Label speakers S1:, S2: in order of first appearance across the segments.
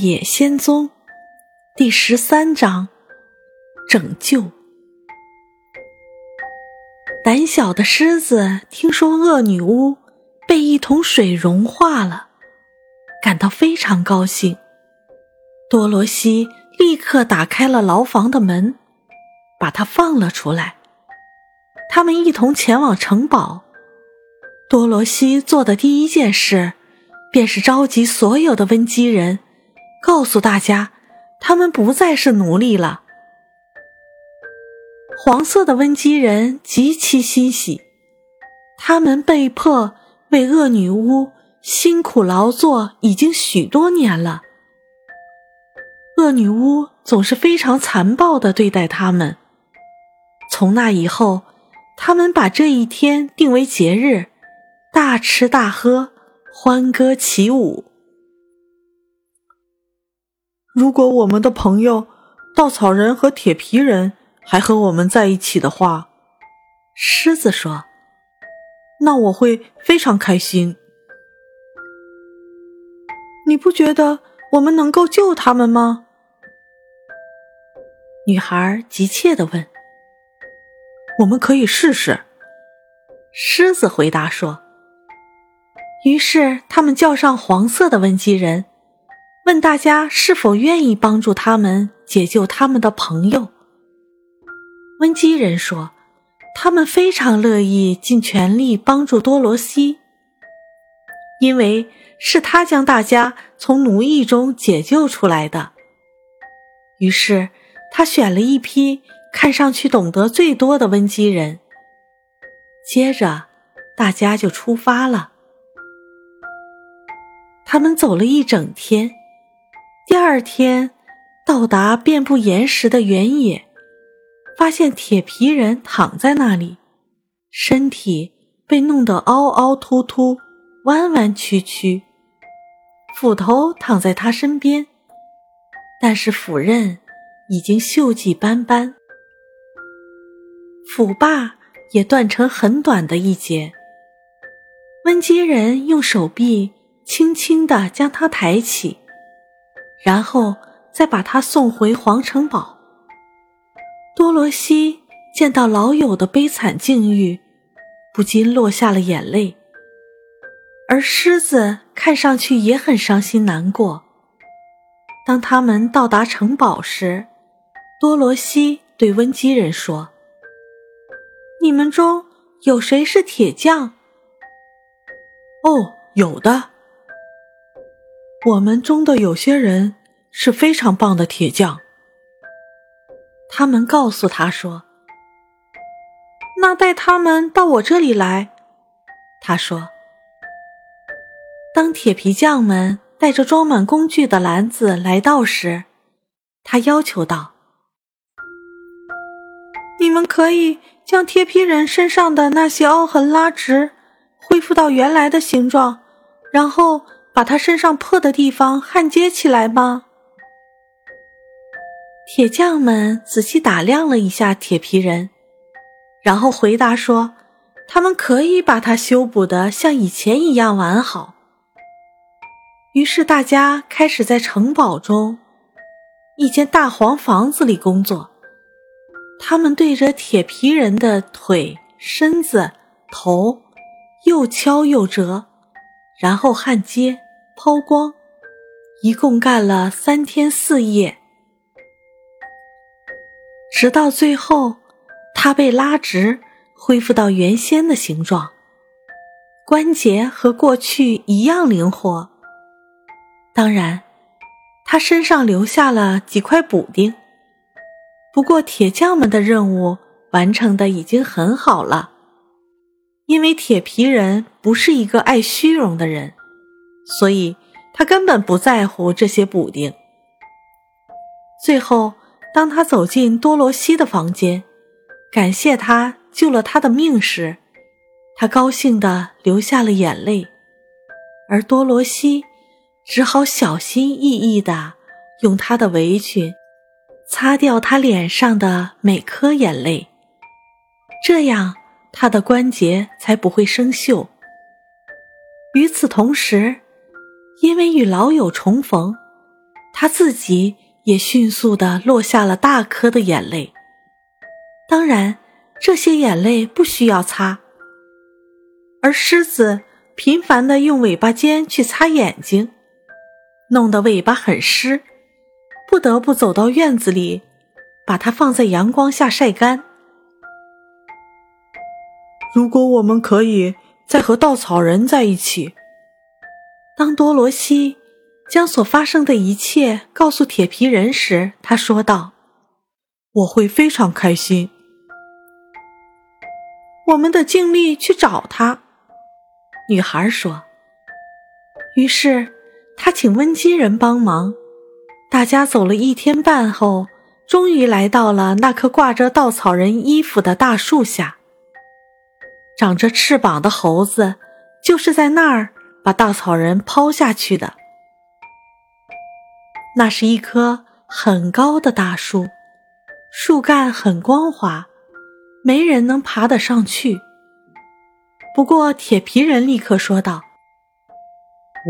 S1: 野仙踪》第十三章：拯救。胆小的狮子听说恶女巫被一桶水融化了，感到非常高兴。多罗西立刻打开了牢房的门，把她放了出来。他们一同前往城堡。多罗西做的第一件事。便是召集所有的温基人，告诉大家，他们不再是奴隶了。黄色的温基人极其欣喜，他们被迫为恶女巫辛苦劳作已经许多年了。恶女巫总是非常残暴的对待他们。从那以后，他们把这一天定为节日，大吃大喝。欢歌起舞。
S2: 如果我们的朋友稻草人和铁皮人还和我们在一起的话，
S1: 狮子说：“
S2: 那我会非常开心。”
S3: 你不觉得我们能够救他们吗？
S1: 女孩急切的问。
S2: “我们可以试试。”
S1: 狮子回答说。于是，他们叫上黄色的温基人，问大家是否愿意帮助他们解救他们的朋友。温基人说，他们非常乐意尽全力帮助多罗西，因为是他将大家从奴役中解救出来的。于是，他选了一批看上去懂得最多的温基人。接着，大家就出发了。他们走了一整天，二天到达遍布岩石的原野，发现铁皮人躺在那里，身体被弄得凹凹凸凸、弯弯曲曲。斧头躺在他身边，但是斧刃已经锈迹斑斑，斧把也断成很短的一截。温基人用手臂。轻轻地将他抬起，然后再把他送回皇城堡。多罗西见到老友的悲惨境遇，不禁落下了眼泪。而狮子看上去也很伤心难过。当他们到达城堡时，多罗西对温基人说：“你们中有谁是铁匠？”“
S2: 哦，有的。”我们中的有些人是非常棒的铁匠。
S1: 他们告诉他说：“
S3: 那带他们到我这里来。”
S1: 他说：“当铁皮匠们带着装满工具的篮子来到时，他要求道：‘
S3: 你们可以将铁皮人身上的那些凹痕拉直，恢复到原来的形状，然后。’”把他身上破的地方焊接起来吗？
S1: 铁匠们仔细打量了一下铁皮人，然后回答说：“他们可以把它修补的像以前一样完好。”于是大家开始在城堡中一间大黄房子里工作。他们对着铁皮人的腿、身子、头又敲又折，然后焊接。抛光，一共干了三天四夜，直到最后，它被拉直，恢复到原先的形状，关节和过去一样灵活。当然，他身上留下了几块补丁。不过，铁匠们的任务完成的已经很好了，因为铁皮人不是一个爱虚荣的人。所以，他根本不在乎这些补丁。最后，当他走进多罗西的房间，感谢他救了他的命时，他高兴地流下了眼泪，而多罗西只好小心翼翼地用他的围裙擦掉他脸上的每颗眼泪，这样他的关节才不会生锈。与此同时，因为与老友重逢，他自己也迅速的落下了大颗的眼泪。当然，这些眼泪不需要擦，而狮子频繁的用尾巴尖去擦眼睛，弄得尾巴很湿，不得不走到院子里，把它放在阳光下晒干。
S2: 如果我们可以再和稻草人在一起，
S1: 当多罗西将所发生的一切告诉铁皮人时，他说道：“
S2: 我会非常开心。”
S3: 我们得尽力去找他，
S1: 女孩说。于是，他请温基人帮忙。大家走了一天半后，终于来到了那棵挂着稻草人衣服的大树下。长着翅膀的猴子就是在那儿把稻草人抛下去的。那是一棵很高的大树，树干很光滑，没人能爬得上去。不过，铁皮人立刻说道：“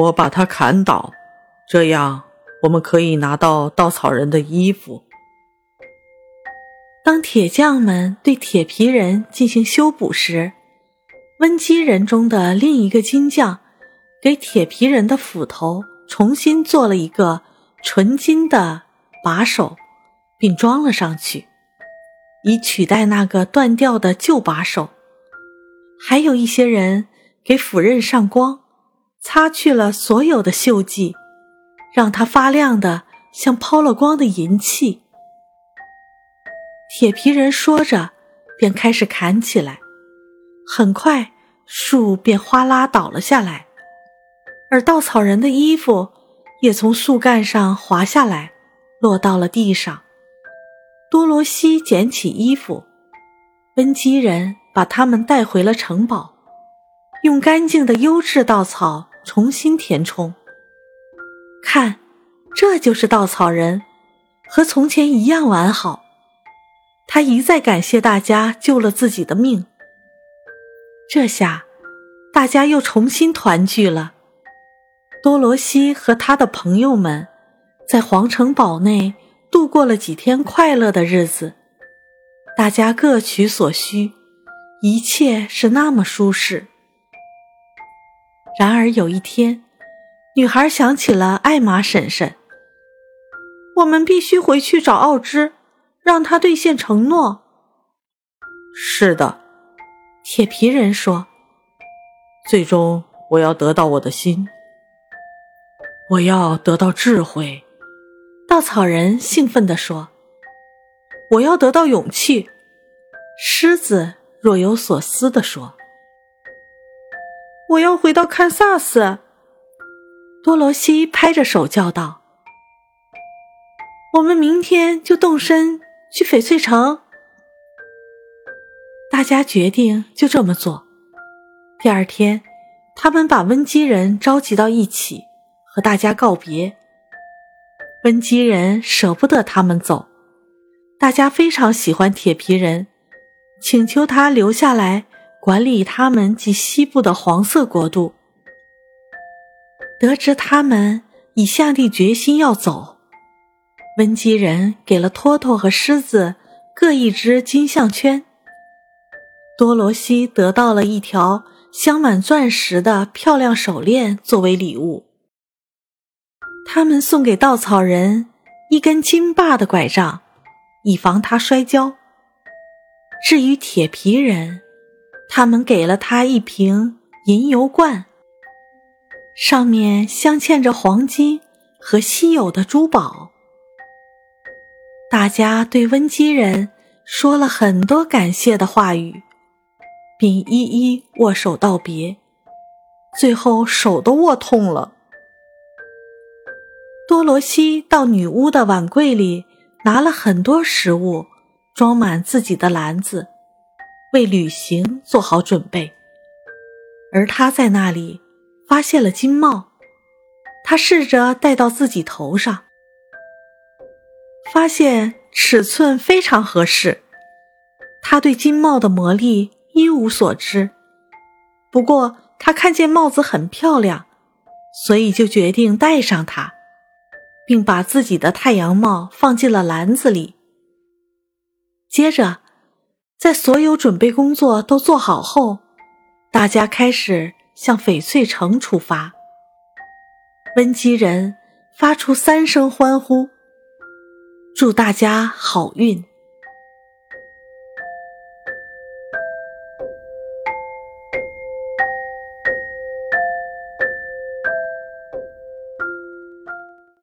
S2: 我把它砍倒，这样我们可以拿到稻草人的衣服。”
S1: 当铁匠们对铁皮人进行修补时，温基人中的另一个金匠，给铁皮人的斧头重新做了一个纯金的把手，并装了上去，以取代那个断掉的旧把手。还有一些人给斧刃上光，擦去了所有的锈迹，让它发亮的像抛了光的银器。铁皮人说着，便开始砍起来。很快，树便哗啦倒了下来，而稻草人的衣服也从树干上滑下来，落到了地上。多罗西捡起衣服，温基人把他们带回了城堡，用干净的优质稻草重新填充。看，这就是稻草人，和从前一样完好。他一再感谢大家救了自己的命。这下，大家又重新团聚了。多罗西和他的朋友们在皇城堡内度过了几天快乐的日子，大家各取所需，一切是那么舒适。然而有一天，女孩想起了艾玛婶婶，
S3: 我们必须回去找奥芝，让他兑现承诺。
S2: 是的。
S1: 铁皮人说：“
S2: 最终，我要得到我的心。我要得到智慧。”
S1: 稻草人兴奋地说：“
S3: 我要得到勇气。”
S1: 狮子若有所思地说：“
S3: 我要回到堪萨斯。”
S1: 多罗西拍着手叫道：“
S3: 我们明天就动身去翡翠城。”
S1: 大家决定就这么做。第二天，他们把温基人召集到一起，和大家告别。温基人舍不得他们走，大家非常喜欢铁皮人，请求他留下来管理他们及西部的黄色国度。得知他们已下定决心要走，温基人给了托托和狮子各一只金项圈。多罗西得到了一条镶满钻石的漂亮手链作为礼物。他们送给稻草人一根金把的拐杖，以防他摔跤。至于铁皮人，他们给了他一瓶银油罐，上面镶嵌着黄金和稀有的珠宝。大家对温基人说了很多感谢的话语。并一一握手道别，最后手都握痛了。多罗西到女巫的碗柜里拿了很多食物，装满自己的篮子，为旅行做好准备。而他在那里发现了金帽，他试着戴到自己头上，发现尺寸非常合适。他对金帽的魔力。一无所知，不过他看见帽子很漂亮，所以就决定戴上它。并把自己的太阳帽放进了篮子里。接着，在所有准备工作都做好后，大家开始向翡翠城出发。温基人发出三声欢呼，祝大家好运。